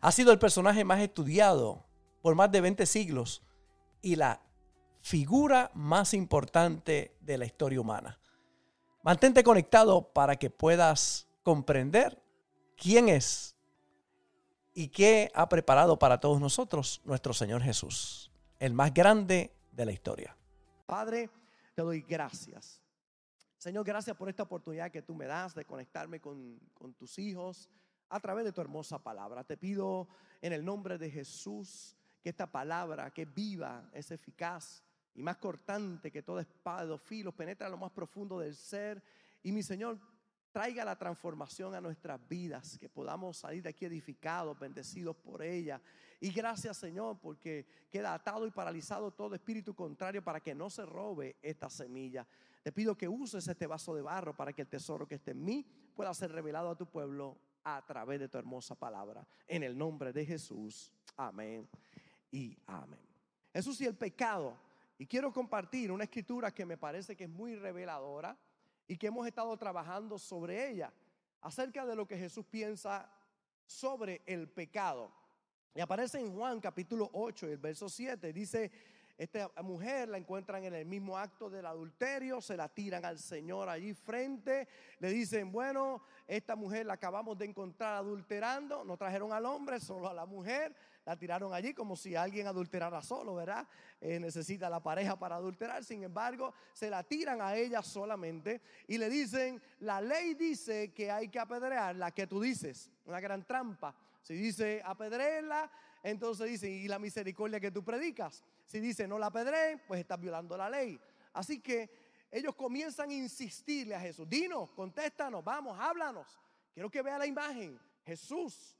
Ha sido el personaje más estudiado por más de 20 siglos y la figura más importante de la historia humana. Mantente conectado para que puedas comprender quién es y qué ha preparado para todos nosotros nuestro Señor Jesús, el más grande de la historia. Padre, te doy gracias. Señor, gracias por esta oportunidad que tú me das de conectarme con, con tus hijos a través de tu hermosa palabra. Te pido en el nombre de Jesús que esta palabra, que viva, es eficaz y más cortante que toda espada de filos, penetra lo más profundo del ser. Y mi Señor, traiga la transformación a nuestras vidas, que podamos salir de aquí edificados, bendecidos por ella. Y gracias Señor, porque queda atado y paralizado todo espíritu contrario para que no se robe esta semilla. Te pido que uses este vaso de barro para que el tesoro que esté en mí pueda ser revelado a tu pueblo a través de tu hermosa palabra. En el nombre de Jesús. Amén y amén. Jesús y el pecado. Y quiero compartir una escritura que me parece que es muy reveladora y que hemos estado trabajando sobre ella, acerca de lo que Jesús piensa sobre el pecado. Y aparece en Juan capítulo 8, el verso 7, dice, esta mujer la encuentran en el mismo acto del adulterio, se la tiran al Señor allí frente, le dicen, bueno, esta mujer la acabamos de encontrar adulterando, no trajeron al hombre, solo a la mujer, la tiraron allí como si alguien adulterara solo, ¿verdad? Eh, necesita la pareja para adulterar, sin embargo, se la tiran a ella solamente y le dicen, la ley dice que hay que apedrear la que tú dices, una gran trampa. Si dice apedrearla, entonces dice, ¿y la misericordia que tú predicas? Si dice no la apedreen, pues estás violando la ley. Así que ellos comienzan a insistirle a Jesús, dinos, contéstanos, vamos, háblanos. Quiero que vea la imagen. Jesús,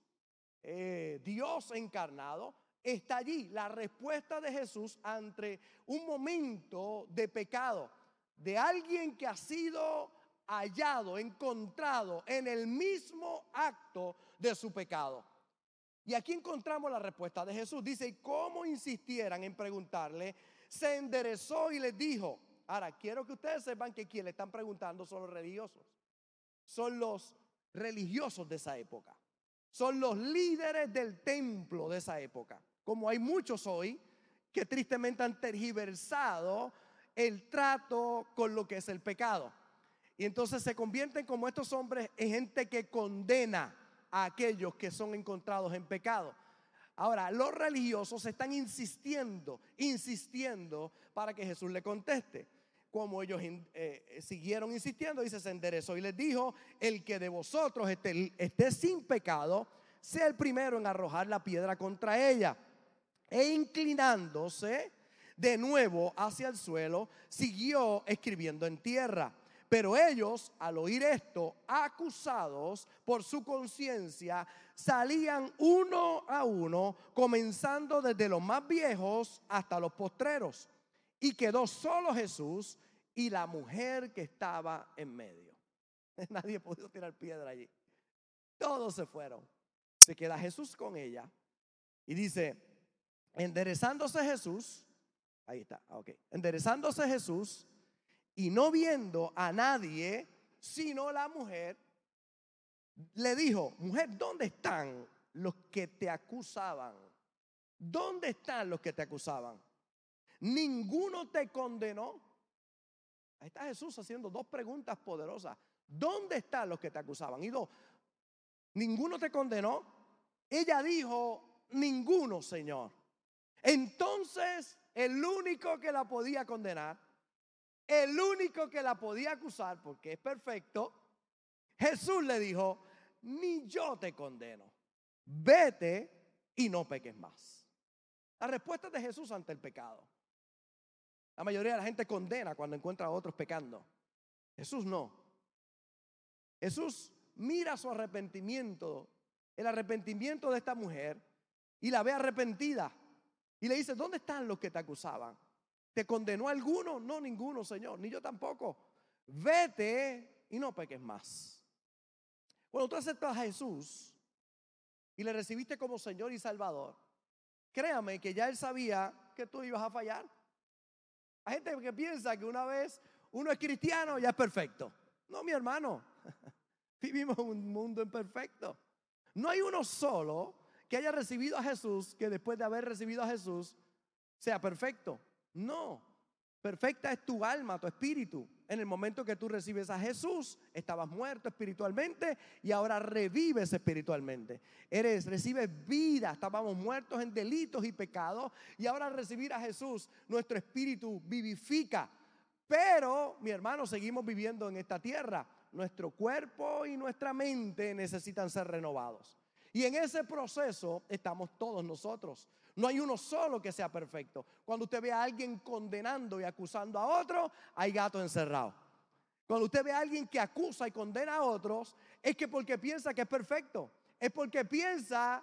eh, Dios encarnado, está allí. La respuesta de Jesús ante un momento de pecado, de alguien que ha sido hallado, encontrado en el mismo acto de su pecado. Y aquí encontramos la respuesta de Jesús. Dice, ¿cómo insistieran en preguntarle? Se enderezó y les dijo, ahora quiero que ustedes sepan que quien le están preguntando son los religiosos. Son los religiosos de esa época. Son los líderes del templo de esa época. Como hay muchos hoy que tristemente han tergiversado el trato con lo que es el pecado. Y entonces se convierten como estos hombres en gente que condena a aquellos que son encontrados en pecado. Ahora, los religiosos están insistiendo, insistiendo para que Jesús le conteste. Como ellos eh, siguieron insistiendo, dice, se enderezó y les dijo, el que de vosotros esté, esté sin pecado, sea el primero en arrojar la piedra contra ella. E inclinándose de nuevo hacia el suelo, siguió escribiendo en tierra. Pero ellos, al oír esto, acusados por su conciencia, salían uno a uno, comenzando desde los más viejos hasta los postreros. Y quedó solo Jesús y la mujer que estaba en medio. Nadie pudo tirar piedra allí. Todos se fueron. Se queda Jesús con ella. Y dice, enderezándose Jesús, ahí está, ok, enderezándose Jesús y no viendo a nadie, sino la mujer, le dijo, mujer, ¿dónde están los que te acusaban? ¿Dónde están los que te acusaban? Ninguno te condenó. Ahí está Jesús haciendo dos preguntas poderosas. ¿Dónde están los que te acusaban? Y dos, ninguno te condenó. Ella dijo, ninguno, Señor. Entonces, el único que la podía condenar el único que la podía acusar, porque es perfecto, Jesús le dijo, ni yo te condeno, vete y no peques más. La respuesta de Jesús ante el pecado. La mayoría de la gente condena cuando encuentra a otros pecando. Jesús no. Jesús mira su arrepentimiento, el arrepentimiento de esta mujer, y la ve arrepentida y le dice, ¿dónde están los que te acusaban? ¿Te condenó alguno? No, ninguno, Señor, ni yo tampoco. Vete y no peques más. Cuando tú aceptas a Jesús y le recibiste como Señor y Salvador, créame que ya Él sabía que tú ibas a fallar. Hay gente que piensa que una vez uno es cristiano ya es perfecto. No, mi hermano. Vivimos un mundo imperfecto. No hay uno solo que haya recibido a Jesús que después de haber recibido a Jesús sea perfecto. No. Perfecta es tu alma, tu espíritu. En el momento que tú recibes a Jesús, estabas muerto espiritualmente y ahora revives espiritualmente. Eres, recibes vida. Estábamos muertos en delitos y pecados y ahora recibir a Jesús, nuestro espíritu vivifica. Pero, mi hermano, seguimos viviendo en esta tierra. Nuestro cuerpo y nuestra mente necesitan ser renovados. Y en ese proceso estamos todos nosotros. No hay uno solo que sea perfecto. Cuando usted ve a alguien condenando y acusando a otro, hay gato encerrado. Cuando usted ve a alguien que acusa y condena a otros, es que porque piensa que es perfecto. Es porque piensa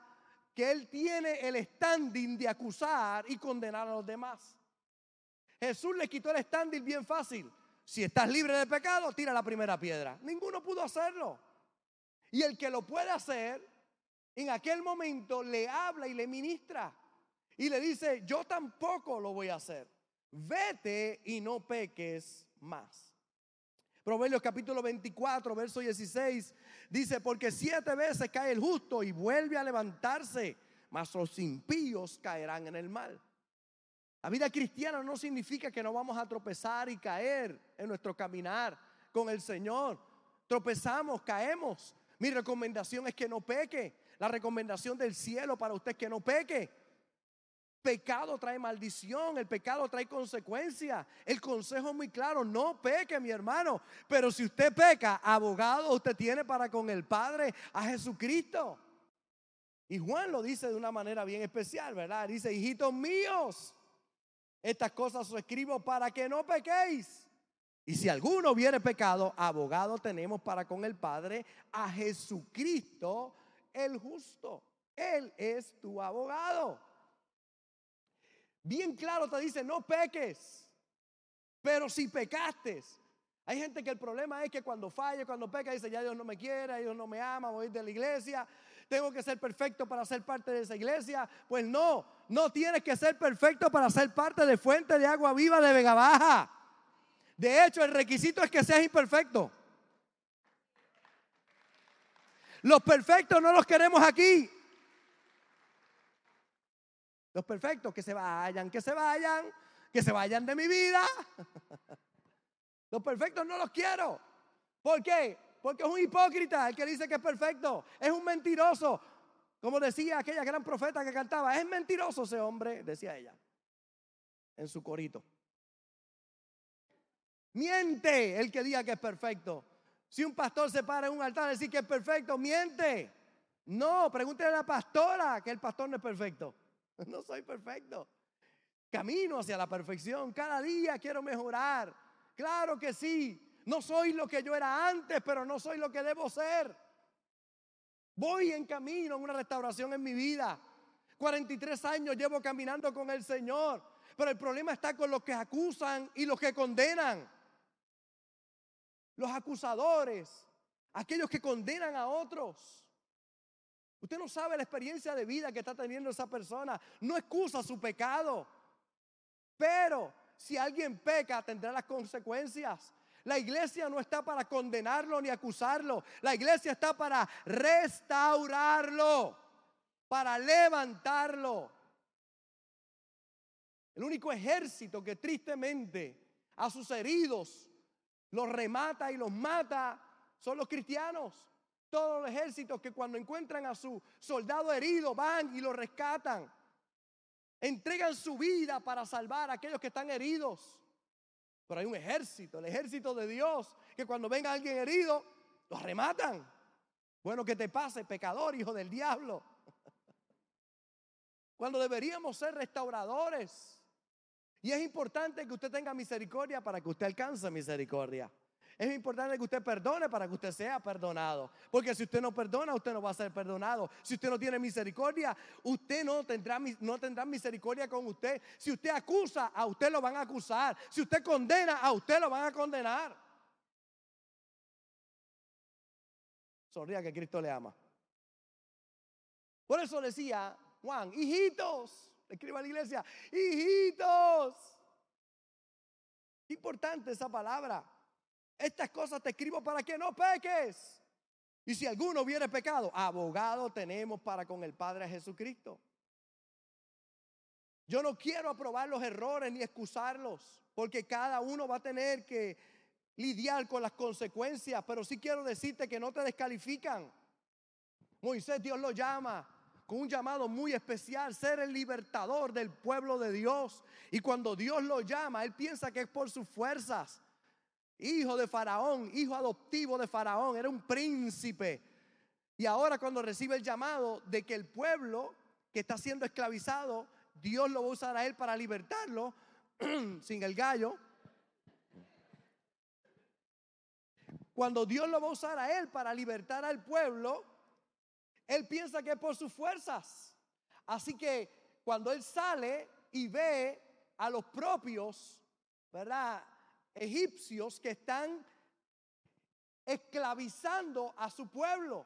que él tiene el standing de acusar y condenar a los demás. Jesús le quitó el standing bien fácil. Si estás libre de pecado, tira la primera piedra. Ninguno pudo hacerlo. Y el que lo puede hacer, en aquel momento le habla y le ministra y le dice, yo tampoco lo voy a hacer. Vete y no peques más. Proverbios capítulo 24, verso 16, dice, porque siete veces cae el justo y vuelve a levantarse, mas los impíos caerán en el mal. La vida cristiana no significa que no vamos a tropezar y caer en nuestro caminar con el Señor. Tropezamos, caemos. Mi recomendación es que no peque. La recomendación del cielo para usted es que no peque. Pecado trae maldición, el pecado trae consecuencias. El consejo es muy claro, no peque mi hermano. Pero si usted peca, abogado usted tiene para con el Padre a Jesucristo. Y Juan lo dice de una manera bien especial, ¿verdad? Dice, hijitos míos, estas cosas os escribo para que no pequéis. Y si alguno viene pecado, abogado tenemos para con el Padre a Jesucristo el justo. Él es tu abogado. Bien claro te dice, no peques. Pero si pecaste, hay gente que el problema es que cuando falla, cuando peca, dice, ya Dios no me quiere, Dios no me ama, voy de la iglesia, tengo que ser perfecto para ser parte de esa iglesia. Pues no, no tienes que ser perfecto para ser parte de Fuente de Agua Viva de Vega Baja. De hecho, el requisito es que seas imperfecto. Los perfectos no los queremos aquí. Los perfectos, que se vayan, que se vayan, que se vayan de mi vida. Los perfectos no los quiero. ¿Por qué? Porque es un hipócrita el que dice que es perfecto. Es un mentiroso. Como decía aquella gran profeta que cantaba, es mentiroso ese hombre, decía ella, en su corito. Miente el que diga que es perfecto. Si un pastor se para en un altar y dice que es perfecto, miente. No, pregúntele a la pastora que el pastor no es perfecto. No soy perfecto. Camino hacia la perfección. Cada día quiero mejorar. Claro que sí. No soy lo que yo era antes, pero no soy lo que debo ser. Voy en camino a una restauración en mi vida. 43 años llevo caminando con el Señor. Pero el problema está con los que acusan y los que condenan. Los acusadores, aquellos que condenan a otros. Usted no sabe la experiencia de vida que está teniendo esa persona. No excusa su pecado. Pero si alguien peca, tendrá las consecuencias. La iglesia no está para condenarlo ni acusarlo. La iglesia está para restaurarlo, para levantarlo. El único ejército que tristemente a sus heridos los remata y los mata son los cristianos. Todos los ejércitos que cuando encuentran a su soldado herido van y lo rescatan. Entregan su vida para salvar a aquellos que están heridos. Pero hay un ejército, el ejército de Dios, que cuando venga alguien herido, lo rematan. Bueno, que te pase, pecador, hijo del diablo. Cuando deberíamos ser restauradores. Y es importante que usted tenga misericordia para que usted alcance misericordia. Es importante que usted perdone para que usted sea perdonado. Porque si usted no perdona, usted no va a ser perdonado. Si usted no tiene misericordia, usted no tendrá, no tendrá misericordia con usted. Si usted acusa, a usted lo van a acusar. Si usted condena, a usted lo van a condenar. Sonría que Cristo le ama. Por eso decía Juan, hijitos, escriba a la iglesia, hijitos. Importante esa palabra. Estas cosas te escribo para que no peques. Y si alguno hubiere pecado, abogado tenemos para con el Padre Jesucristo. Yo no quiero aprobar los errores ni excusarlos, porque cada uno va a tener que lidiar con las consecuencias, pero sí quiero decirte que no te descalifican. Moisés Dios lo llama con un llamado muy especial, ser el libertador del pueblo de Dios. Y cuando Dios lo llama, él piensa que es por sus fuerzas hijo de Faraón, hijo adoptivo de Faraón, era un príncipe. Y ahora cuando recibe el llamado de que el pueblo que está siendo esclavizado, Dios lo va a usar a él para libertarlo, sin el gallo. Cuando Dios lo va a usar a él para libertar al pueblo, él piensa que es por sus fuerzas. Así que cuando él sale y ve a los propios, ¿verdad? Egipcios que están esclavizando a su pueblo.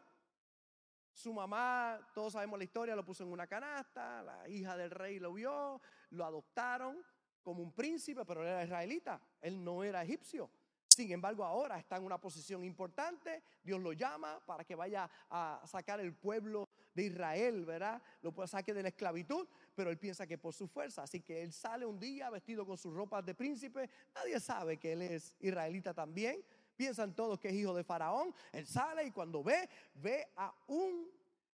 Su mamá, todos sabemos la historia, lo puso en una canasta, la hija del rey lo vio, lo adoptaron como un príncipe, pero él era israelita, él no era egipcio. Sin embargo, ahora está en una posición importante, Dios lo llama para que vaya a sacar el pueblo de Israel, ¿verdad? Lo saque de la esclavitud, pero él piensa que por su fuerza. Así que él sale un día vestido con sus ropas de príncipe. Nadie sabe que él es israelita también. Piensan todos que es hijo de Faraón. Él sale y cuando ve, ve a un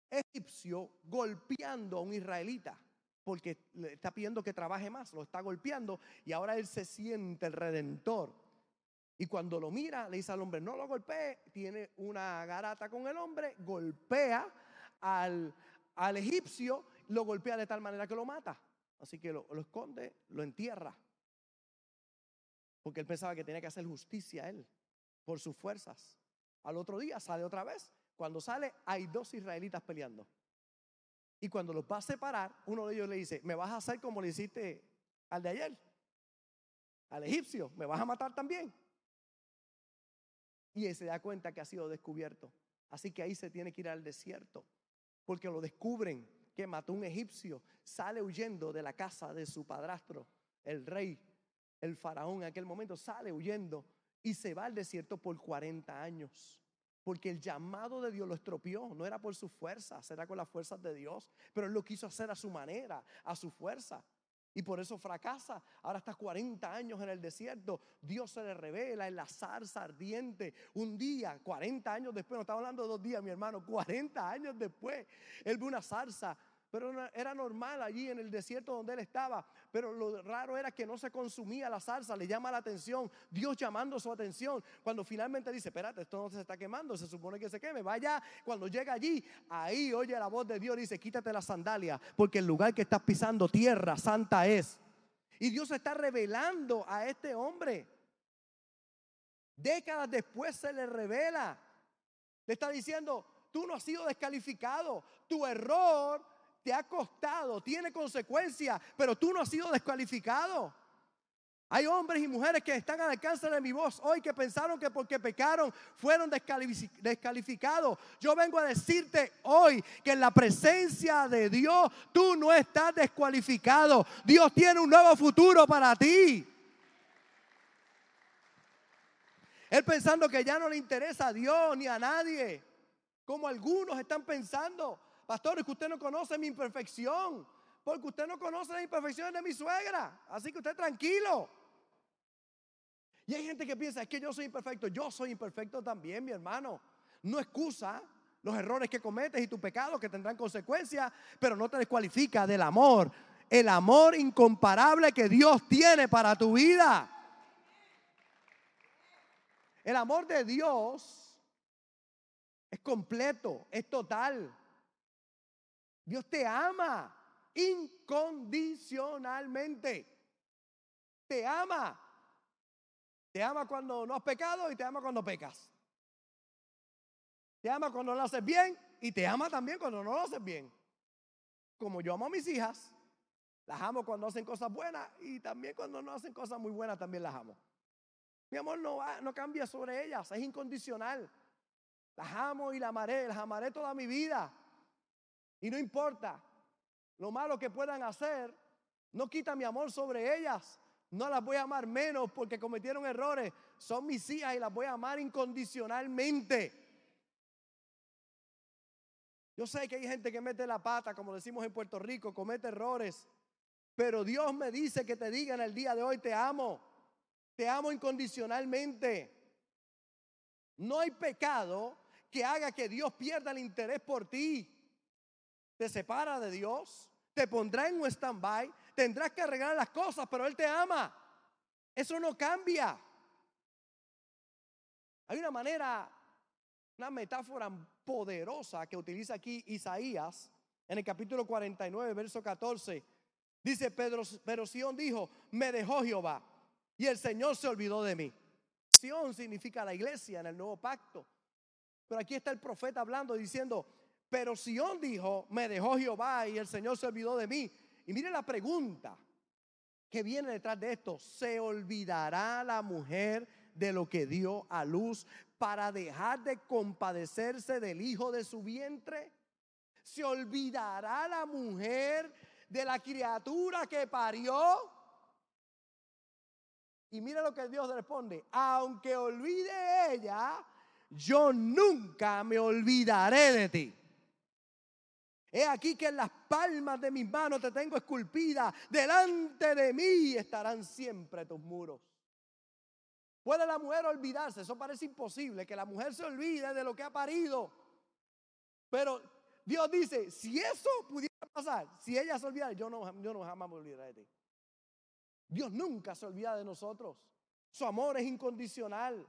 egipcio golpeando a un israelita. Porque le está pidiendo que trabaje más, lo está golpeando y ahora él se siente el redentor. Y cuando lo mira, le dice al hombre, no lo golpee, tiene una garata con el hombre, golpea al, al egipcio, lo golpea de tal manera que lo mata. Así que lo, esconde, lo entierra. Porque él pensaba que tenía que hacer justicia a él por sus fuerzas. Al otro día sale otra vez. Cuando sale hay dos israelitas peleando. Y cuando los va a separar, uno de ellos le dice, me vas a hacer como le hiciste al de ayer, al egipcio, me vas a matar también. Y él se da cuenta que ha sido descubierto. Así que ahí se tiene que ir al desierto porque lo descubren que mató un egipcio, sale huyendo de la casa de su padrastro, el rey, el faraón en aquel momento, sale huyendo y se va al desierto por 40 años. Porque el llamado de Dios lo estropeó, no era por su fuerza, era con las fuerzas de Dios, pero él lo quiso hacer a su manera, a su fuerza. Y por eso fracasa. Ahora está 40 años en el desierto. Dios se le revela en la zarza ardiente. Un día, 40 años después, no estamos hablando de dos días, mi hermano, 40 años después, él ve una zarza pero era normal allí en el desierto donde él estaba. Pero lo raro era que no se consumía la salsa, le llama la atención, Dios llamando su atención. Cuando finalmente dice, espérate, esto no se está quemando, se supone que se queme, vaya. Cuando llega allí, ahí oye la voz de Dios dice, quítate la sandalia, porque el lugar que estás pisando, tierra santa es. Y Dios está revelando a este hombre. Décadas después se le revela. Le está diciendo, tú no has sido descalificado. Tu error te ha costado, tiene consecuencias, pero tú no has sido descalificado. Hay hombres y mujeres que están al alcance de mi voz hoy que pensaron que porque pecaron fueron descalificados. Yo vengo a decirte hoy que en la presencia de Dios tú no estás descualificado. Dios tiene un nuevo futuro para ti. Él pensando que ya no le interesa a Dios ni a nadie, como algunos están pensando. Pastor, es que usted no conoce mi imperfección. Porque usted no conoce las imperfecciones de mi suegra. Así que usted tranquilo. Y hay gente que piensa, es que yo soy imperfecto. Yo soy imperfecto también, mi hermano. No excusa los errores que cometes y tus pecados que tendrán consecuencias, pero no te descualifica del amor. El amor incomparable que Dios tiene para tu vida. El amor de Dios es completo, es total. Dios te ama incondicionalmente. Te ama. Te ama cuando no has pecado y te ama cuando pecas. Te ama cuando lo haces bien y te ama también cuando no lo haces bien. Como yo amo a mis hijas, las amo cuando hacen cosas buenas y también cuando no hacen cosas muy buenas también las amo. Mi amor no, no cambia sobre ellas, es incondicional. Las amo y las amaré, las amaré toda mi vida. Y no importa lo malo que puedan hacer, no quita mi amor sobre ellas. No las voy a amar menos porque cometieron errores. Son mis hijas y las voy a amar incondicionalmente. Yo sé que hay gente que mete la pata, como decimos en Puerto Rico, comete errores. Pero Dios me dice que te diga en el día de hoy, te amo. Te amo incondicionalmente. No hay pecado que haga que Dios pierda el interés por ti. Te separa de Dios, te pondrá en un stand-by, tendrás que arreglar las cosas, pero Él te ama. Eso no cambia. Hay una manera, una metáfora poderosa que utiliza aquí Isaías en el capítulo 49, verso 14. Dice Pedro, pero Sión dijo, me dejó Jehová y el Señor se olvidó de mí. Sión significa la iglesia en el nuevo pacto. Pero aquí está el profeta hablando diciendo, pero Sión dijo, me dejó Jehová y el Señor se olvidó de mí. Y mire la pregunta que viene detrás de esto. ¿Se olvidará la mujer de lo que dio a luz para dejar de compadecerse del hijo de su vientre? ¿Se olvidará la mujer de la criatura que parió? Y mira lo que Dios responde, aunque olvide ella, yo nunca me olvidaré de ti. He aquí que en las palmas de mis manos te tengo esculpida, delante de mí estarán siempre tus muros. ¿Puede la mujer olvidarse? Eso parece imposible, que la mujer se olvide de lo que ha parido. Pero Dios dice, si eso pudiera pasar, si ella se olvidara, yo no, yo no jamás me olvidaré de ti. Dios nunca se olvida de nosotros. Su amor es incondicional.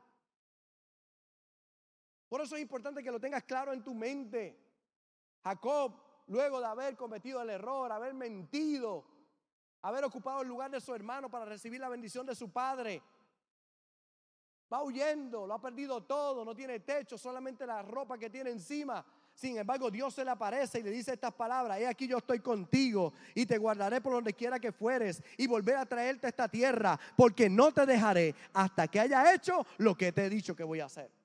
Por eso es importante que lo tengas claro en tu mente. Jacob, luego de haber cometido el error, haber mentido, haber ocupado el lugar de su hermano para recibir la bendición de su padre, va huyendo, lo ha perdido todo, no tiene techo, solamente la ropa que tiene encima. Sin embargo, Dios se le aparece y le dice estas palabras, he aquí yo estoy contigo y te guardaré por donde quiera que fueres y volver a traerte a esta tierra, porque no te dejaré hasta que haya hecho lo que te he dicho que voy a hacer.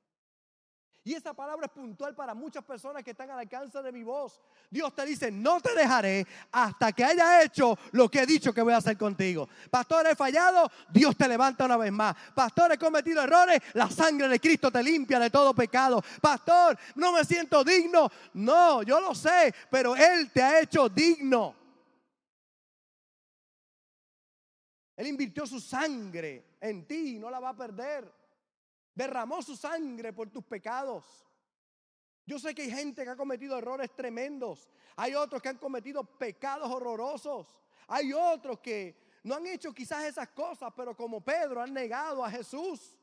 Y esa palabra es puntual para muchas personas que están al alcance de mi voz. Dios te dice, no te dejaré hasta que haya hecho lo que he dicho que voy a hacer contigo. Pastor, he fallado, Dios te levanta una vez más. Pastor, he cometido errores, la sangre de Cristo te limpia de todo pecado. Pastor, no me siento digno. No, yo lo sé, pero Él te ha hecho digno. Él invirtió su sangre en ti y no la va a perder derramó su sangre por tus pecados. Yo sé que hay gente que ha cometido errores tremendos. Hay otros que han cometido pecados horrorosos. Hay otros que no han hecho quizás esas cosas, pero como Pedro han negado a Jesús.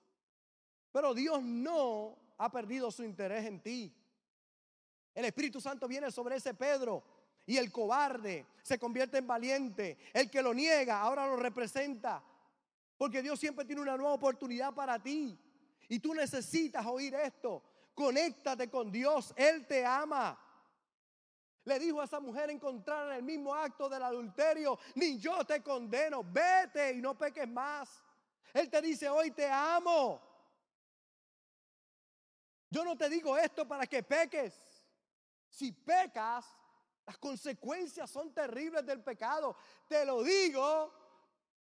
Pero Dios no ha perdido su interés en ti. El Espíritu Santo viene sobre ese Pedro y el cobarde se convierte en valiente. El que lo niega ahora lo representa. Porque Dios siempre tiene una nueva oportunidad para ti. Y tú necesitas oír esto. Conéctate con Dios. Él te ama. Le dijo a esa mujer encontrar en el mismo acto del adulterio, ni yo te condeno, vete y no peques más. Él te dice, hoy te amo. Yo no te digo esto para que peques. Si pecas, las consecuencias son terribles del pecado. Te lo digo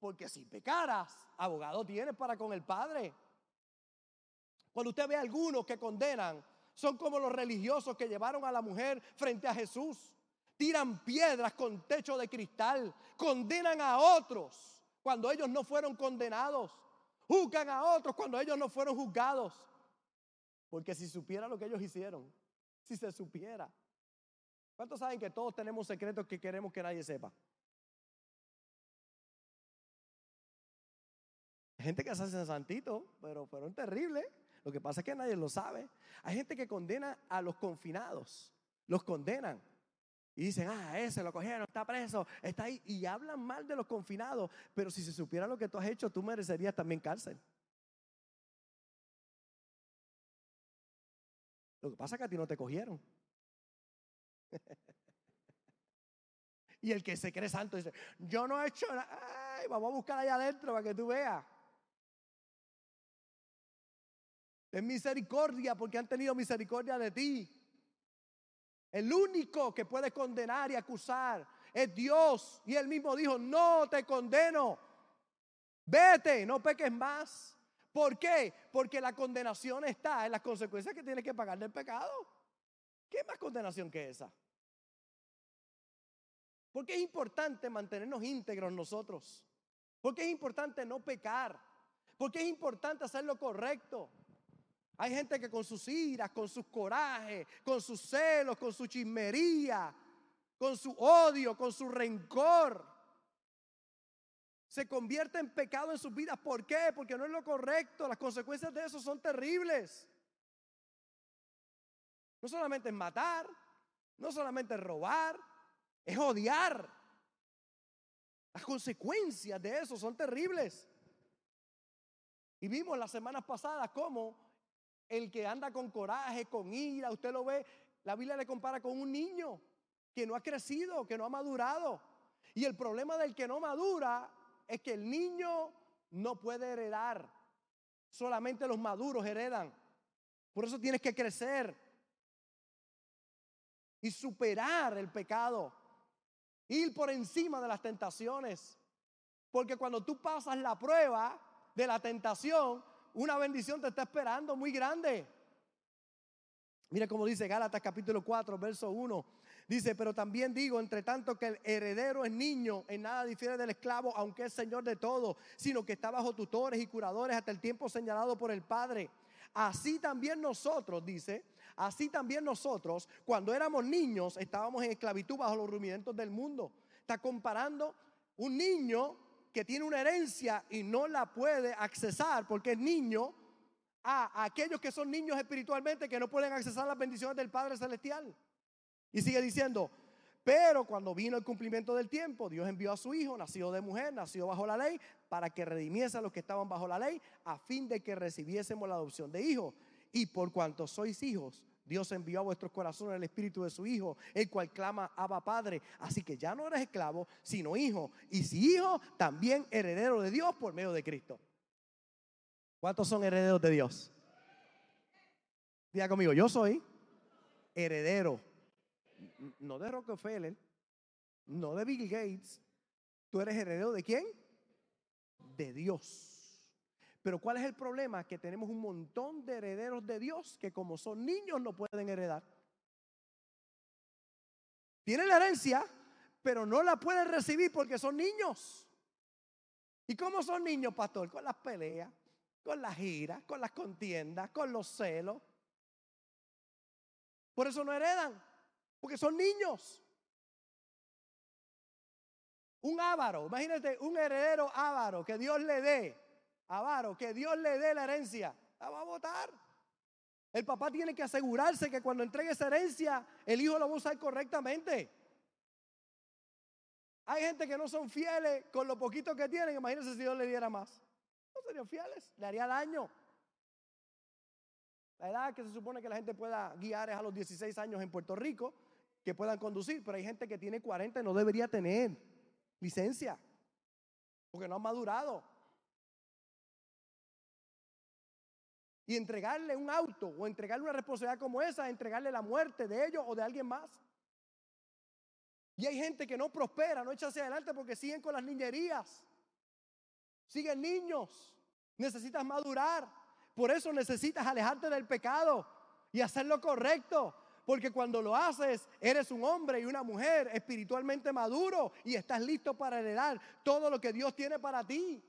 porque si pecaras, abogado tienes para con el Padre. Cuando usted ve a algunos que condenan, son como los religiosos que llevaron a la mujer frente a Jesús. Tiran piedras con techo de cristal, condenan a otros cuando ellos no fueron condenados, juzgan a otros cuando ellos no fueron juzgados. Porque si supiera lo que ellos hicieron, si se supiera. ¿Cuántos saben que todos tenemos secretos que queremos que nadie sepa? gente que se hace santito, pero fueron terribles. Lo que pasa es que nadie lo sabe. Hay gente que condena a los confinados, los condenan. Y dicen, ah, ese lo cogieron, está preso, está ahí. Y hablan mal de los confinados. Pero si se supiera lo que tú has hecho, tú merecerías también cárcel. Lo que pasa es que a ti no te cogieron. y el que se cree santo dice, yo no he hecho nada. Ay, vamos a buscar allá adentro para que tú veas. Ten misericordia porque han tenido misericordia de ti. El único que puede condenar y acusar es Dios. Y él mismo dijo, no te condeno. Vete, no peques más. ¿Por qué? Porque la condenación está en las consecuencias que tienes que pagar del pecado. ¿Qué más condenación que esa? Porque es importante mantenernos íntegros nosotros. Porque es importante no pecar. Porque es importante hacer lo correcto. Hay gente que con sus iras, con sus corajes, con sus celos, con su chismería, con su odio, con su rencor, se convierte en pecado en sus vidas. ¿Por qué? Porque no es lo correcto. Las consecuencias de eso son terribles. No solamente es matar, no solamente es robar, es odiar. Las consecuencias de eso son terribles. Y vimos las semanas pasadas cómo el que anda con coraje, con ira, usted lo ve, la Biblia le compara con un niño que no ha crecido, que no ha madurado. Y el problema del que no madura es que el niño no puede heredar. Solamente los maduros heredan. Por eso tienes que crecer y superar el pecado. Ir por encima de las tentaciones. Porque cuando tú pasas la prueba de la tentación, una bendición te está esperando muy grande. Mira cómo dice Gálatas capítulo 4, verso 1. Dice, pero también digo, entre tanto que el heredero es niño, en nada difiere del esclavo, aunque es señor de todo, sino que está bajo tutores y curadores hasta el tiempo señalado por el Padre. Así también nosotros, dice, así también nosotros, cuando éramos niños, estábamos en esclavitud bajo los rumiantos del mundo. Está comparando un niño que tiene una herencia y no la puede accesar porque es niño, a aquellos que son niños espiritualmente que no pueden accesar las bendiciones del Padre Celestial. Y sigue diciendo, pero cuando vino el cumplimiento del tiempo, Dios envió a su Hijo, nacido de mujer, nacido bajo la ley, para que redimiese a los que estaban bajo la ley, a fin de que recibiésemos la adopción de hijos. Y por cuanto sois hijos, Dios envió a vuestros corazones el Espíritu de su Hijo, el cual clama Abba Padre. Así que ya no eres esclavo, sino hijo. Y si hijo, también heredero de Dios por medio de Cristo. ¿Cuántos son herederos de Dios? Diga conmigo, yo soy heredero. No de Rockefeller, no de Bill Gates. ¿Tú eres heredero de quién? De Dios. Pero ¿cuál es el problema? Que tenemos un montón de herederos de Dios que como son niños no pueden heredar. Tienen la herencia, pero no la pueden recibir porque son niños. ¿Y cómo son niños, pastor? Con las peleas, con las giras, con las contiendas, con los celos. Por eso no heredan, porque son niños. Un ávaro, imagínate un heredero ávaro que Dios le dé avaro, que Dios le dé la herencia, la va a votar. El papá tiene que asegurarse que cuando entregue esa herencia, el hijo la va a usar correctamente. Hay gente que no son fieles con lo poquito que tienen. Imagínense si Dios le diera más. No serían fieles, le haría daño. La edad que se supone que la gente pueda guiar es a los 16 años en Puerto Rico, que puedan conducir, pero hay gente que tiene 40 y no debería tener licencia, porque no ha madurado. Y entregarle un auto o entregarle una responsabilidad como esa, entregarle la muerte de ellos o de alguien más. Y hay gente que no prospera, no echa hacia adelante porque siguen con las niñerías. Siguen niños. Necesitas madurar. Por eso necesitas alejarte del pecado y hacer lo correcto. Porque cuando lo haces, eres un hombre y una mujer espiritualmente maduro y estás listo para heredar todo lo que Dios tiene para ti.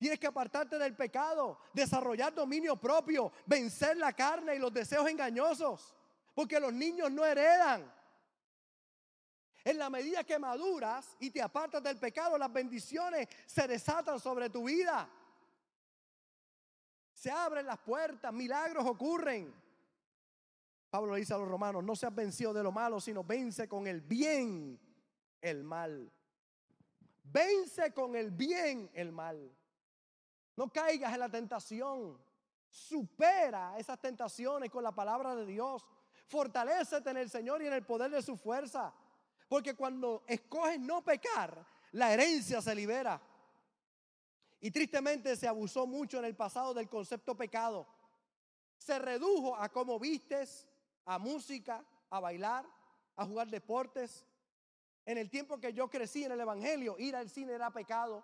Tienes que apartarte del pecado, desarrollar dominio propio, vencer la carne y los deseos engañosos. Porque los niños no heredan. En la medida que maduras y te apartas del pecado, las bendiciones se desatan sobre tu vida. Se abren las puertas, milagros ocurren. Pablo dice a los romanos, no seas vencido de lo malo, sino vence con el bien el mal. Vence con el bien el mal. No caigas en la tentación. Supera esas tentaciones con la palabra de Dios. Fortalécete en el Señor y en el poder de su fuerza. Porque cuando escoges no pecar, la herencia se libera. Y tristemente se abusó mucho en el pasado del concepto pecado. Se redujo a cómo vistes, a música, a bailar, a jugar deportes. En el tiempo que yo crecí en el Evangelio, ir al cine era pecado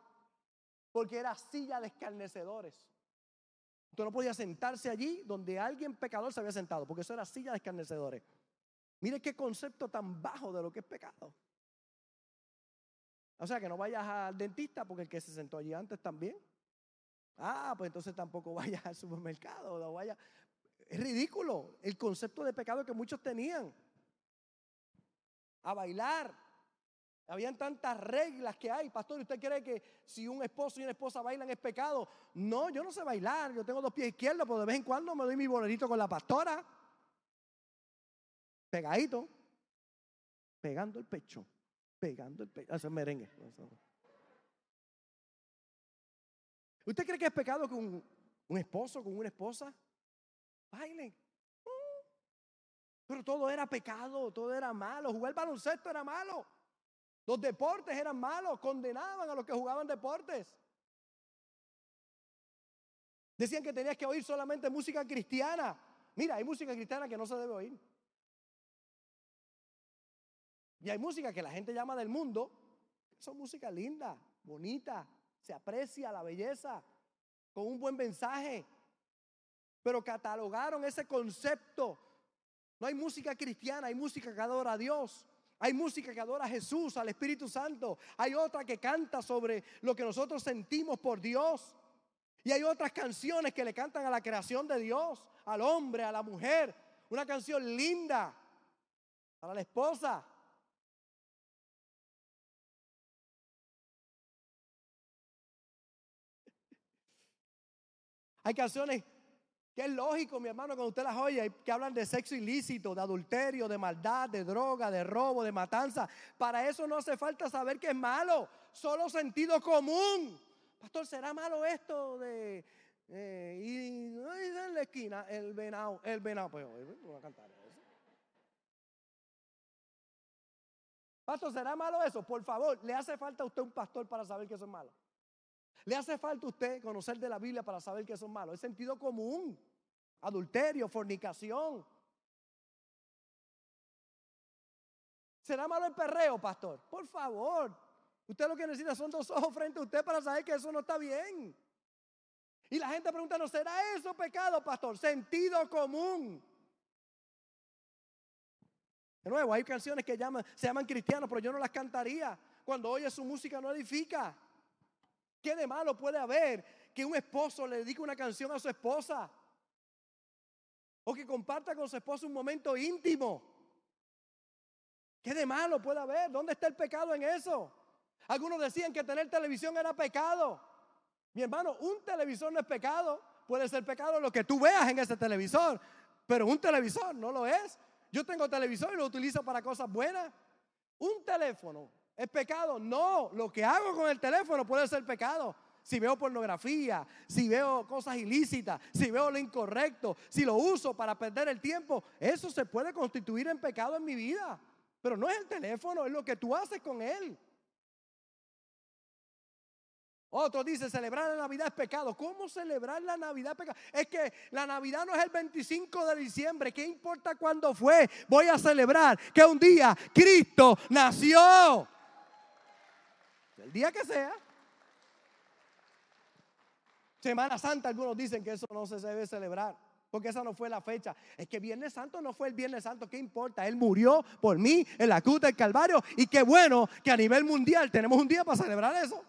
porque era silla de escarnecedores. Usted no podía sentarse allí donde alguien pecador se había sentado, porque eso era silla de escarnecedores. Mire qué concepto tan bajo de lo que es pecado. O sea, que no vayas al dentista porque el que se sentó allí antes también. Ah, pues entonces tampoco vayas al supermercado. No vaya. Es ridículo el concepto de pecado que muchos tenían. A bailar. Habían tantas reglas que hay. Pastor, ¿usted cree que si un esposo y una esposa bailan es pecado? No, yo no sé bailar. Yo tengo dos pies izquierdos, pero de vez en cuando me doy mi bolerito con la pastora. Pegadito. Pegando el pecho pegando el pecho. Eso es merengue. ¿Usted cree que es pecado con un, esposo, con una esposa? Bailen. Pero todo era pecado, todo era malo. Jugar baloncesto era malo. Los deportes eran malos, condenaban a los que jugaban deportes. Decían que tenías que oír solamente música cristiana. Mira, hay música cristiana que no se debe oír. Y hay música que la gente llama del mundo, son música linda, bonita, se aprecia la belleza, con un buen mensaje. Pero catalogaron ese concepto. No hay música cristiana, hay música que adora a Dios. Hay música que adora a Jesús, al Espíritu Santo. Hay otra que canta sobre lo que nosotros sentimos por Dios. Y hay otras canciones que le cantan a la creación de Dios, al hombre, a la mujer. Una canción linda para la esposa, Hay canciones que es lógico, mi hermano, cuando usted las oye, que hablan de sexo ilícito, de adulterio, de maldad, de droga, de robo, de matanza. Para eso no hace falta saber que es malo, solo sentido común. Pastor, ¿será malo esto de... Eh, y, en la esquina, el venado, el venado, pues voy a cantar. Pastor, ¿será malo eso? Por favor, ¿le hace falta a usted un pastor para saber que eso es malo? ¿Le hace falta a usted conocer de la Biblia para saber que son malos? Es sentido común. Adulterio, fornicación. ¿Será malo el perreo, pastor? Por favor. Usted lo que necesita son dos ojos frente a usted para saber que eso no está bien. Y la gente pregunta, ¿no será eso pecado, pastor? Sentido común. De nuevo, hay canciones que llaman, se llaman cristianos, pero yo no las cantaría. Cuando oye su música no edifica. ¿Qué de malo puede haber que un esposo le dedique una canción a su esposa? O que comparta con su esposa un momento íntimo. ¿Qué de malo puede haber? ¿Dónde está el pecado en eso? Algunos decían que tener televisión era pecado. Mi hermano, un televisor no es pecado. Puede ser pecado lo que tú veas en ese televisor, pero un televisor no lo es. Yo tengo televisor y lo utilizo para cosas buenas. Un teléfono ¿Es pecado? No, lo que hago con el teléfono puede ser pecado. Si veo pornografía, si veo cosas ilícitas, si veo lo incorrecto, si lo uso para perder el tiempo, eso se puede constituir en pecado en mi vida. Pero no es el teléfono, es lo que tú haces con él. Otro dice, celebrar la Navidad es pecado. ¿Cómo celebrar la Navidad es pecado? Es que la Navidad no es el 25 de diciembre. ¿Qué importa cuándo fue? Voy a celebrar que un día Cristo nació. El día que sea. Semana Santa, algunos dicen que eso no se debe celebrar. Porque esa no fue la fecha. Es que Viernes Santo no fue el Viernes Santo. ¿Qué importa? Él murió por mí en la cruz del Calvario. Y qué bueno que a nivel mundial tenemos un día para celebrar eso.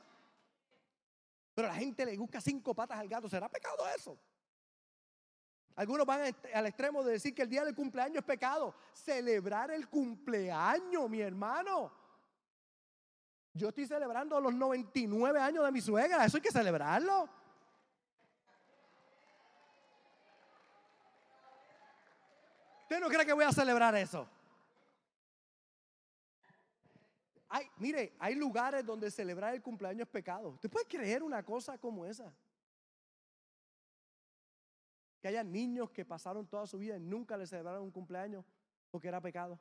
Pero la gente le busca cinco patas al gato. ¿Será pecado eso? Algunos van al extremo de decir que el día del cumpleaños es pecado. Celebrar el cumpleaños, mi hermano. Yo estoy celebrando los 99 años de mi suegra. Eso hay que celebrarlo. ¿Usted no cree que voy a celebrar eso? Hay, mire, hay lugares donde celebrar el cumpleaños es pecado. ¿Usted puede creer una cosa como esa? Que haya niños que pasaron toda su vida y nunca le celebraron un cumpleaños porque era pecado.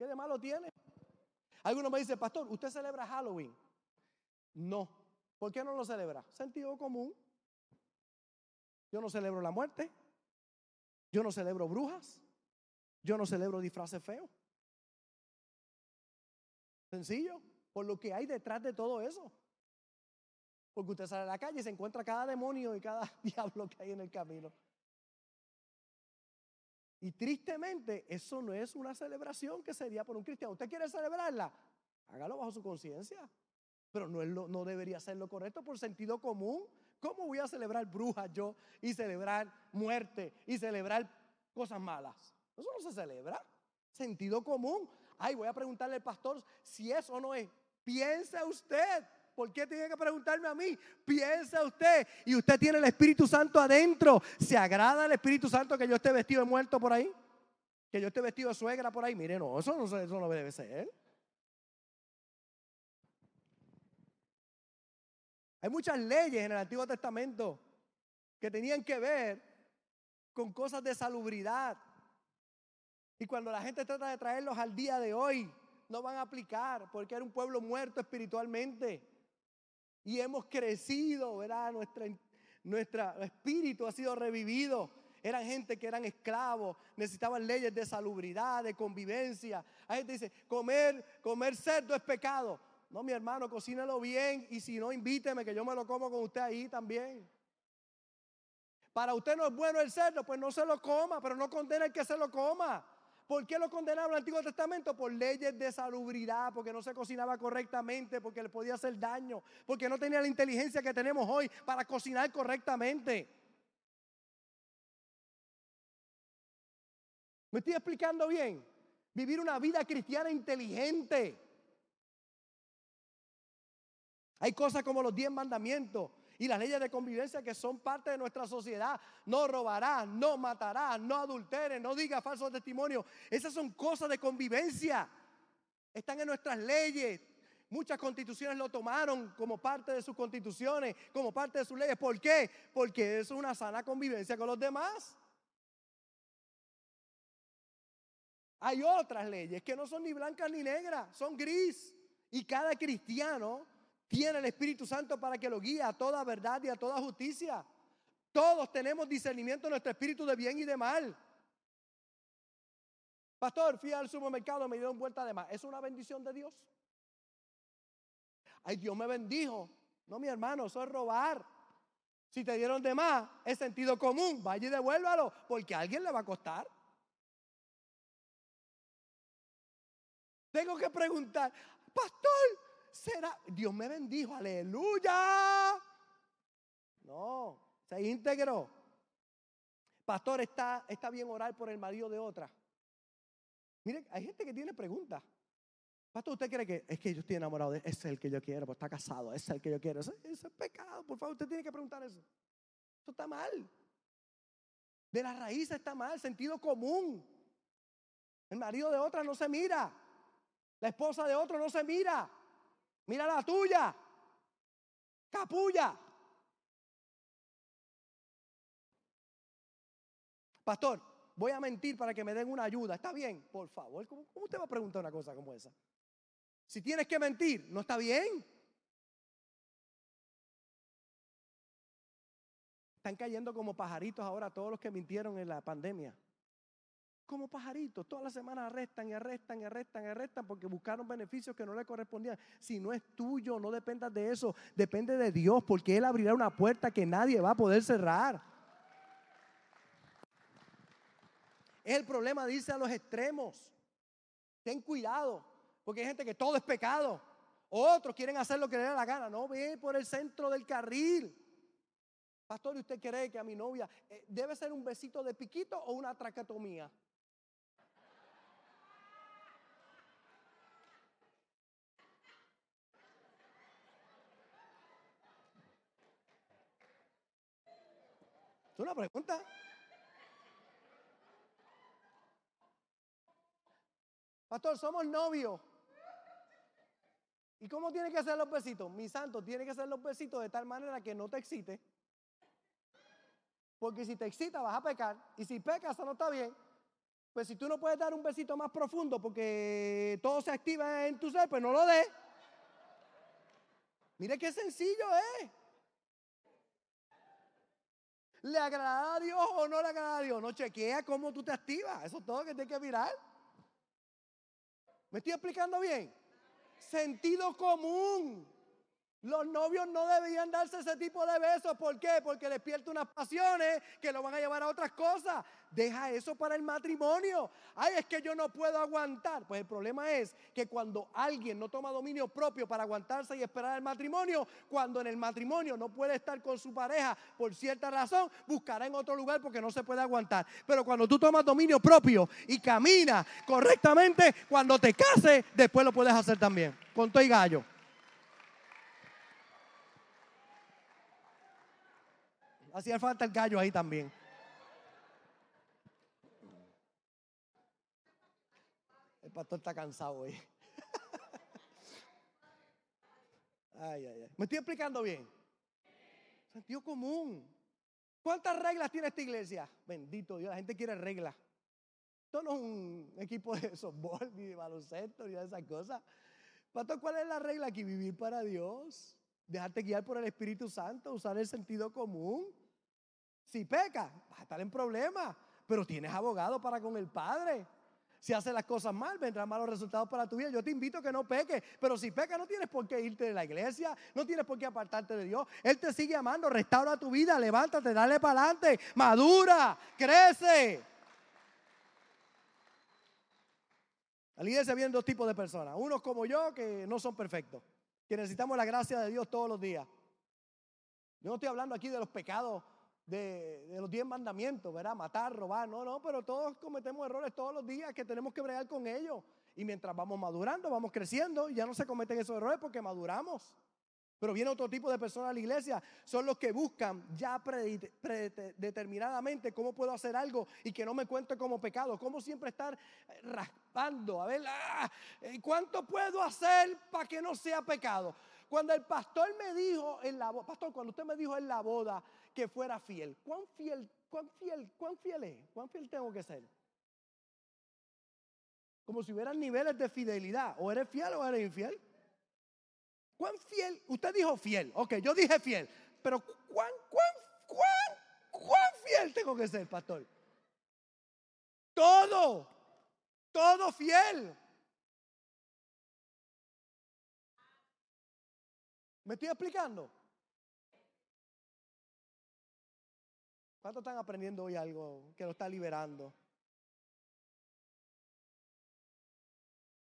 ¿Qué de malo tiene? Algunos me dicen, pastor, ¿usted celebra Halloween? No. ¿Por qué no lo celebra? Sentido común. Yo no celebro la muerte. Yo no celebro brujas. Yo no celebro disfraces feos. Sencillo. Por lo que hay detrás de todo eso. Porque usted sale a la calle y se encuentra cada demonio y cada diablo que hay en el camino. Y tristemente, eso no es una celebración que sería por un cristiano. ¿Usted quiere celebrarla? Hágalo bajo su conciencia. Pero no, no debería ser lo correcto por sentido común. ¿Cómo voy a celebrar brujas yo y celebrar muerte y celebrar cosas malas? Eso no se celebra. Sentido común. Ay, voy a preguntarle al pastor si es o no es. Piense usted. ¿Por qué tiene que preguntarme a mí? Piensa usted. Y usted tiene el Espíritu Santo adentro. ¿Se agrada el Espíritu Santo que yo esté vestido de muerto por ahí? Que yo esté vestido de suegra por ahí. Mire, no, eso no, eso no debe ser. Hay muchas leyes en el Antiguo Testamento que tenían que ver con cosas de salubridad. Y cuando la gente trata de traerlos al día de hoy, no van a aplicar porque era un pueblo muerto espiritualmente. Y hemos crecido, ¿verdad? Nuestra, nuestro espíritu ha sido revivido. Eran gente que eran esclavos, necesitaban leyes de salubridad, de convivencia. Hay gente que dice, comer, comer cerdo es pecado. No, mi hermano, cocínalo bien y si no, invíteme que yo me lo como con usted ahí también. Para usted no es bueno el cerdo, pues no se lo coma, pero no condena el que se lo coma. ¿Por qué lo condenaron el Antiguo Testamento? Por leyes de salubridad, porque no se cocinaba correctamente, porque le podía hacer daño, porque no tenía la inteligencia que tenemos hoy para cocinar correctamente. ¿Me estoy explicando bien? Vivir una vida cristiana inteligente. Hay cosas como los diez mandamientos y las leyes de convivencia que son parte de nuestra sociedad. No robarás, no matarás, no adulteres, no digas falsos testimonios. Esas son cosas de convivencia. Están en nuestras leyes. Muchas constituciones lo tomaron como parte de sus constituciones, como parte de sus leyes. ¿Por qué? Porque eso es una sana convivencia con los demás. Hay otras leyes que no son ni blancas ni negras, son gris. Y cada cristiano tiene el Espíritu Santo para que lo guíe a toda verdad y a toda justicia. Todos tenemos discernimiento en nuestro espíritu de bien y de mal. Pastor, fui al supermercado, me dieron vuelta de más. ¿Es una bendición de Dios? Ay, Dios me bendijo. No, mi hermano, eso es robar. Si te dieron de más, es sentido común. Vaya y devuélvalo, porque a alguien le va a costar. Tengo que preguntar, pastor, será. Dios me bendijo, aleluya. No, se íntegro. Pastor, ¿está, está bien orar por el marido de otra. Miren, hay gente que tiene preguntas. Pastor, ¿usted cree que es que yo estoy enamorado de ese es el que yo quiero, pues está casado, ese es el que yo quiero? Eso, es pecado, por favor, usted tiene que preguntar eso. Eso está mal. De la raíz está mal, sentido común. El marido de otra no se mira. La esposa de otro no se mira. Mira la tuya. Capulla. Pastor, voy a mentir para que me den una ayuda. ¿Está bien? Por favor, ¿cómo, usted va a preguntar una cosa como esa? Si tienes que mentir, ¿no está bien? Están cayendo como pajaritos ahora todos los que mintieron en la pandemia como pajaritos. Todas las semanas arrestan y arrestan y arrestan arrestan porque buscaron beneficios que no le correspondían. Si no es tuyo, no dependas de eso. Depende de Dios porque Él abrirá una puerta que nadie va a poder cerrar. Es el problema, dice a los extremos. Ten cuidado porque hay gente que todo es pecado. Otros quieren hacer lo que le da la gana. No ve por el centro del carril. Pastor, ¿y usted cree que a mi novia eh, debe ser un besito de piquito o una tracatomía? Una pregunta? Pastor, somos novios. ¿Y cómo tiene que ser los besitos? Mi santo, tiene que ser los besitos de tal manera que no te excite. Porque si te excita vas a pecar. Y si pecas, eso no está bien. Pues si tú no puedes dar un besito más profundo porque todo se activa en tu ser, pues no lo des. Mire qué sencillo es. ¿Le agrada a Dios o no le agrada a Dios? No chequea cómo tú te activas. Eso es todo que tienes que mirar. ¿Me estoy explicando bien? Sentido común. Los novios no deberían darse ese tipo de besos. ¿Por qué? Porque despierta unas pasiones que lo van a llevar a otras cosas. Deja eso para el matrimonio. Ay, es que yo no puedo aguantar. Pues el problema es que cuando alguien no toma dominio propio para aguantarse y esperar el matrimonio, cuando en el matrimonio no puede estar con su pareja por cierta razón, buscará en otro lugar porque no se puede aguantar. Pero cuando tú tomas dominio propio y caminas correctamente, cuando te cases, después lo puedes hacer también. Con y gallo. Hacía falta el gallo ahí también. El pastor está cansado hoy. Ay, ay, ay. ¿Me estoy explicando bien? Sentido común. ¿Cuántas reglas tiene esta iglesia? Bendito Dios, la gente quiere reglas. Esto no es un equipo de softball, ni de baloncesto, ni de esas cosas. Pastor, ¿cuál es la regla aquí? Vivir para Dios. Dejarte guiar por el Espíritu Santo, usar el sentido común. Si pecas, vas a estar en problemas, pero tienes abogado para con el Padre. Si haces las cosas mal, vendrán malos resultados para tu vida. Yo te invito a que no peques, pero si pecas no tienes por qué irte de la iglesia, no tienes por qué apartarte de Dios. Él te sigue amando, restaura tu vida, levántate, dale para adelante, madura, crece. La iglesia vienen dos tipos de personas. Unos como yo que no son perfectos, que necesitamos la gracia de Dios todos los días. Yo no estoy hablando aquí de los pecados de, los diez mandamientos, ¿verdad? Matar, robar, no, no, pero todos cometemos errores todos los días que tenemos que bregar con ellos. Y mientras vamos madurando, vamos creciendo, ya no se cometen esos errores porque maduramos. Pero viene otro tipo de personas a la iglesia, son los que buscan ya predeterminadamente cómo puedo hacer algo y que no me cuente como pecado, cómo siempre estar raspando, a ver, ah, ¿cuánto puedo hacer para que no sea pecado? Cuando el pastor me dijo en la pastor, cuando usted me dijo en la boda que fuera fiel, ¿cuán fiel, cuán fiel, cuán fiel es? ¿Cuán fiel tengo que ser? Como si hubieran niveles de fidelidad. O eres fiel o eres infiel. ¿Cuán fiel? Usted dijo fiel. Ok, yo dije fiel. Pero ¿cuán, cuán, cuán, cuán fiel tengo que ser, pastor? Todo. Todo fiel. ¿Me estoy explicando? ¿Cuántos están aprendiendo hoy algo que lo está liberando?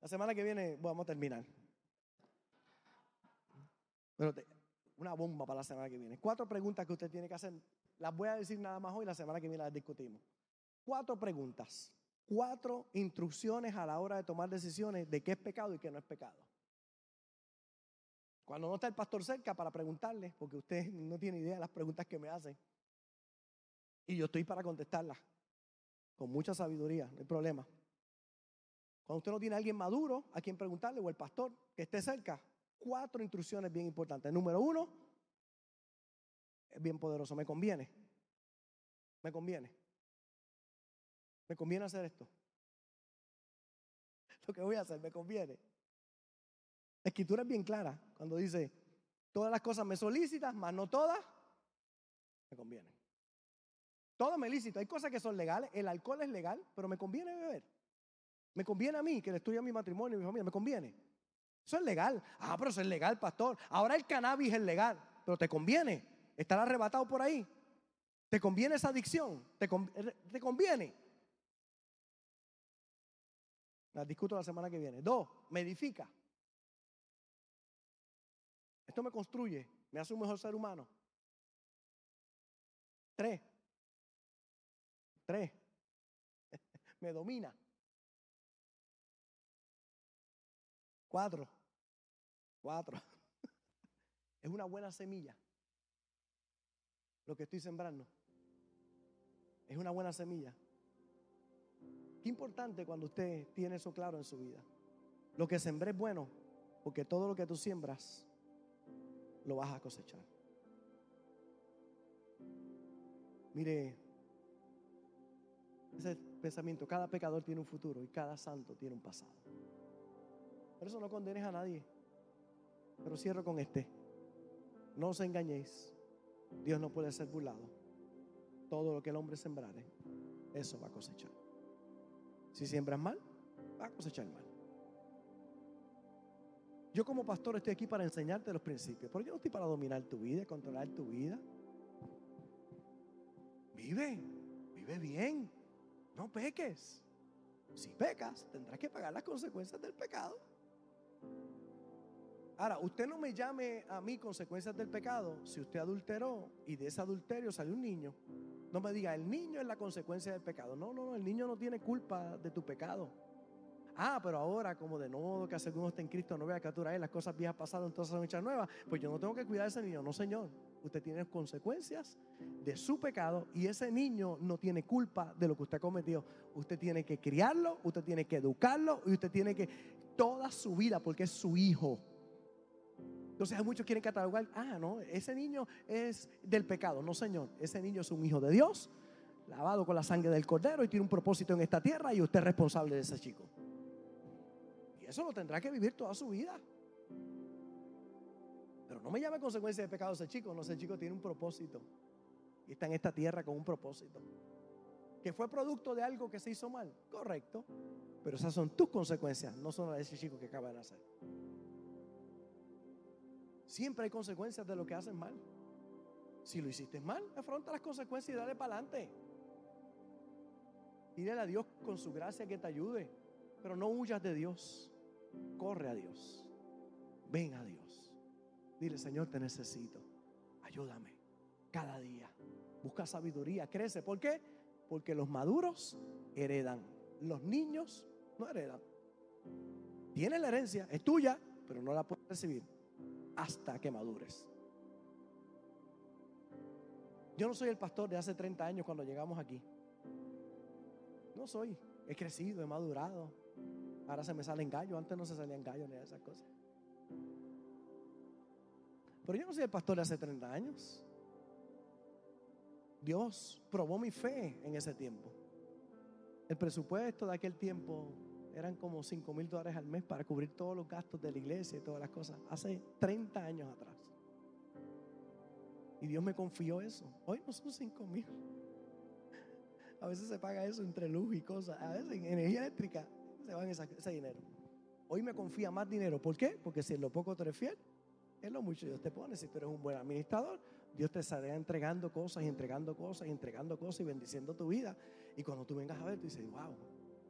La semana que viene vamos a terminar. Una bomba para la semana que viene. Cuatro preguntas que usted tiene que hacer. Las voy a decir nada más hoy, la semana que viene las discutimos. Cuatro preguntas. Cuatro instrucciones a la hora de tomar decisiones de qué es pecado y qué no es pecado. Cuando no está el pastor cerca para preguntarle, porque usted no tiene idea de las preguntas que me hace. Y yo estoy para contestarlas. Con mucha sabiduría, no hay problema. Cuando usted no tiene a alguien maduro a quien preguntarle, o el pastor que esté cerca, cuatro instrucciones bien importantes. Número uno, es bien poderoso, me conviene. Me conviene. Me conviene hacer esto. Lo que voy a hacer, me conviene. La escritura es bien clara cuando dice, todas las cosas me solicitas, mas no todas me convienen. Todo me lícito. Hay cosas que son legales. El alcohol es legal, pero me conviene beber. Me conviene a mí que estudia mi matrimonio y mi familia. Me conviene. Eso es legal. Ah, pero eso es legal, pastor. Ahora el cannabis es legal, pero te conviene estar arrebatado por ahí. ¿Te conviene esa adicción? ¿Te, te conviene? La discuto la semana que viene. Dos, me edifica. Esto me construye, me hace un mejor ser humano. Tres. Tres. me domina. Cuatro. Cuatro. es una buena semilla. Lo que estoy sembrando. Es una buena semilla. Qué importante cuando usted tiene eso claro en su vida. Lo que sembré es bueno Porque todo lo que tú siembras, lo vas a cosechar. Mire, ese pensamiento, cada pecador tiene un futuro y cada santo tiene un pasado. Por eso no condenes a nadie. Pero cierro con este. No os engañéis. Dios no puede ser burlado. Todo lo que el hombre sembrare, eso va a cosechar. Si siembras mal, va a cosechar mal. Yo como pastor estoy aquí para enseñarte los principios, pero yo no estoy para dominar tu vida, controlar tu vida. Vive, vive bien, no peques. Si pecas, tendrás que pagar las consecuencias del pecado. Ahora, usted no me llame a mí consecuencias del pecado si usted adulteró y de ese adulterio salió un niño. No me diga, el niño es la consecuencia del pecado. No, no, no, el niño no tiene culpa de tu pecado. Ah, pero ahora, como de nuevo que hace que uno esté en Cristo, no vea que tú las cosas viejas pasaron, entonces son hechas nuevas. Pues yo no tengo que cuidar a ese niño. No, Señor. Usted tiene consecuencias de su pecado y ese niño no tiene culpa de lo que usted cometió. Usted tiene que criarlo, usted tiene que educarlo y usted tiene que toda su vida, porque es su hijo. Entonces hay muchos quieren catalogar, ah, no, ese niño es del pecado. No, Señor, ese niño es un hijo de Dios, lavado con la sangre del cordero y tiene un propósito en esta tierra y usted es responsable de ese chico. Y eso lo tendrá que vivir toda su vida. Pero no me llame consecuencia de pecado ese chico, no, ese chico tiene un propósito y está en esta tierra con un propósito. Que fue producto de algo que se hizo mal, correcto. Pero esas son tus consecuencias, no son las de ese chico que acaba de nacer. Siempre hay consecuencias de lo que hacen mal. Si lo hiciste mal, afronta las consecuencias y dale para adelante. Pídele a Dios con su gracia que te ayude. Pero no huyas de Dios. Corre a Dios. Ven a Dios. Dile, Señor, te necesito. Ayúdame. Cada día. Busca sabiduría. Crece. ¿Por qué? Porque los maduros heredan. Los niños no heredan. Tienen la herencia. Es tuya, pero no la puedes recibir hasta que madures. Yo no soy el pastor de hace 30 años cuando llegamos aquí. No soy. He crecido, he madurado. Ahora se me salen gallos. Antes no se salían gallos ni esas cosas. Pero yo no soy el pastor hace 30 años. Dios probó mi fe en ese tiempo. El presupuesto de aquel tiempo eran como 5 mil dólares al mes para cubrir todos los gastos de la iglesia y todas las cosas. Hace 30 años atrás. Y Dios me confió eso. Hoy no son 5 mil. A veces se paga eso entre luz y cosas. A veces en energía eléctrica se van ese, dinero. Hoy me confía más dinero. ¿Por qué? Porque si en lo poco tú eres fiel, en lo mucho Dios te pone. Si tú eres un buen administrador, Dios te estará entregando cosas y entregando cosas y entregando cosas y bendiciendo tu vida. Y cuando tú vengas a ver, tú dices, wow,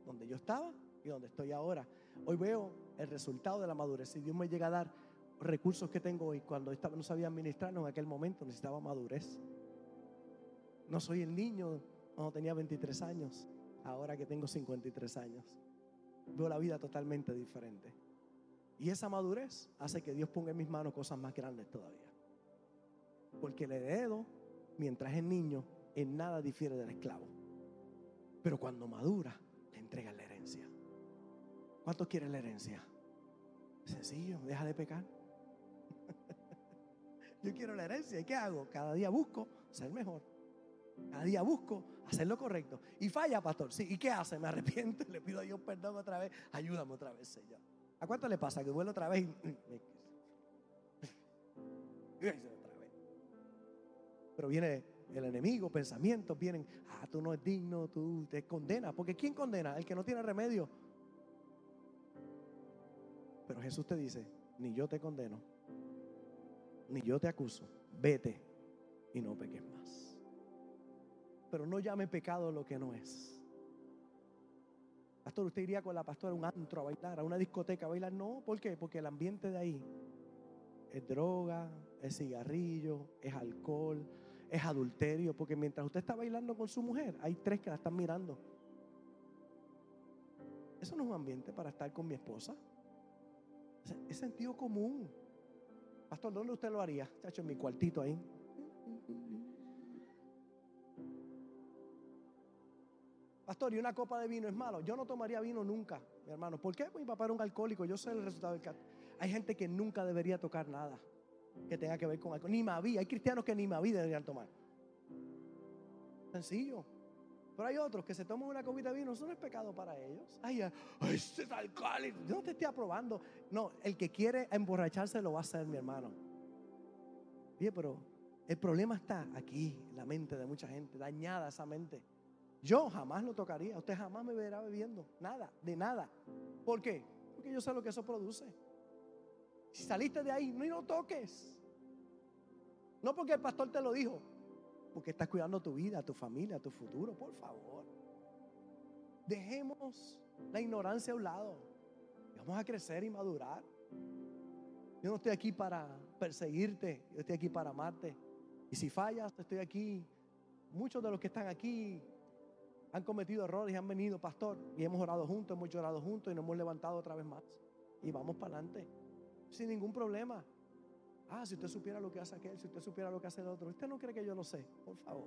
donde yo estaba, y donde estoy ahora. Hoy veo el resultado de la madurez. Si Dios me llega a dar recursos que tengo hoy, cuando no sabía administrarnos en aquel momento, necesitaba madurez. No soy el niño cuando tenía 23 años, ahora que tengo 53 años. Veo la vida totalmente diferente. Y esa madurez hace que Dios ponga en mis manos cosas más grandes todavía. Porque el heredo, mientras es niño, en nada difiere del esclavo. Pero cuando madura, le entrega la herencia. ¿Cuántos quieren la herencia? Sencillo, deja de pecar. Yo quiero la herencia. ¿Y qué hago? Cada día busco ser mejor. Cada día busco hacer lo correcto. Y falla, pastor. Sí. ¿Y qué hace? Me arrepiento le pido a Dios perdón otra vez. Ayúdame otra vez, Señor. ¿A cuánto le pasa? Que vuelve otra vez Pero viene el enemigo, pensamientos, vienen, ah, tú no es digno, tú te condenas. Porque ¿quién condena? El que no tiene remedio. Pero Jesús te dice, ni yo te condeno, ni yo te acuso, vete y no peques más. Pero no llame pecado lo que no es. Pastor, usted iría con la pastora a un antro a bailar, a una discoteca a bailar. No, ¿por qué? Porque el ambiente de ahí es droga, es cigarrillo, es alcohol, es adulterio. Porque mientras usted está bailando con su mujer, hay tres que la están mirando. Eso no es un ambiente para estar con mi esposa. Es sentido común. Pastor, ¿dónde usted lo haría? Chacho, en mi cuartito ahí. Pastor, ¿y una copa de vino es malo? Yo no tomaría vino nunca, mi hermano. ¿Por qué? Pues mi papá era un alcohólico. Yo sé el resultado del Hay gente que nunca debería tocar nada que tenga que ver con alcohol. Ni Maví, hay cristianos que ni Maví deberían tomar. Sencillo. Pero hay otros que se toman una copita de vino, eso no es pecado para ellos. Ay, ay, ese es alcohólico. Yo no te estoy aprobando. No, el que quiere emborracharse lo va a hacer, mi hermano. Bien, pero el problema está aquí, en la mente de mucha gente, dañada esa mente. Yo jamás lo tocaría, usted jamás me verá bebiendo, nada, de nada. ¿Por qué? Porque yo sé lo que eso produce. Si saliste de ahí, no y no toques. No porque el pastor te lo dijo, porque estás cuidando tu vida, tu familia, tu futuro, por favor. Dejemos la ignorancia a un lado. Vamos a crecer y madurar. Yo no estoy aquí para perseguirte, yo estoy aquí para amarte. Y si fallas, estoy aquí. Muchos de los que están aquí han cometido errores y han venido, pastor, y hemos orado juntos, hemos llorado juntos y nos hemos levantado otra vez más. Y vamos para adelante, sin ningún problema. Ah, si usted supiera lo que hace aquel, si usted supiera lo que hace el otro. Usted no cree que yo lo sé, por favor.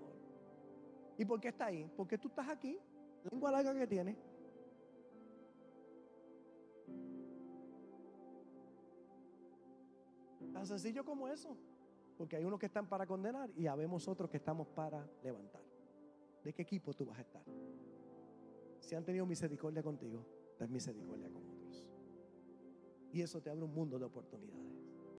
¿Y por qué está ahí? Porque tú estás aquí, lengua larga que tiene. Tan sencillo como eso. Porque hay unos que están para condenar y habemos otros que estamos para levantar. ¿De qué equipo tú vas a estar? Si han tenido misericordia contigo, ten misericordia con otros. Y eso te abre un mundo de oportunidades.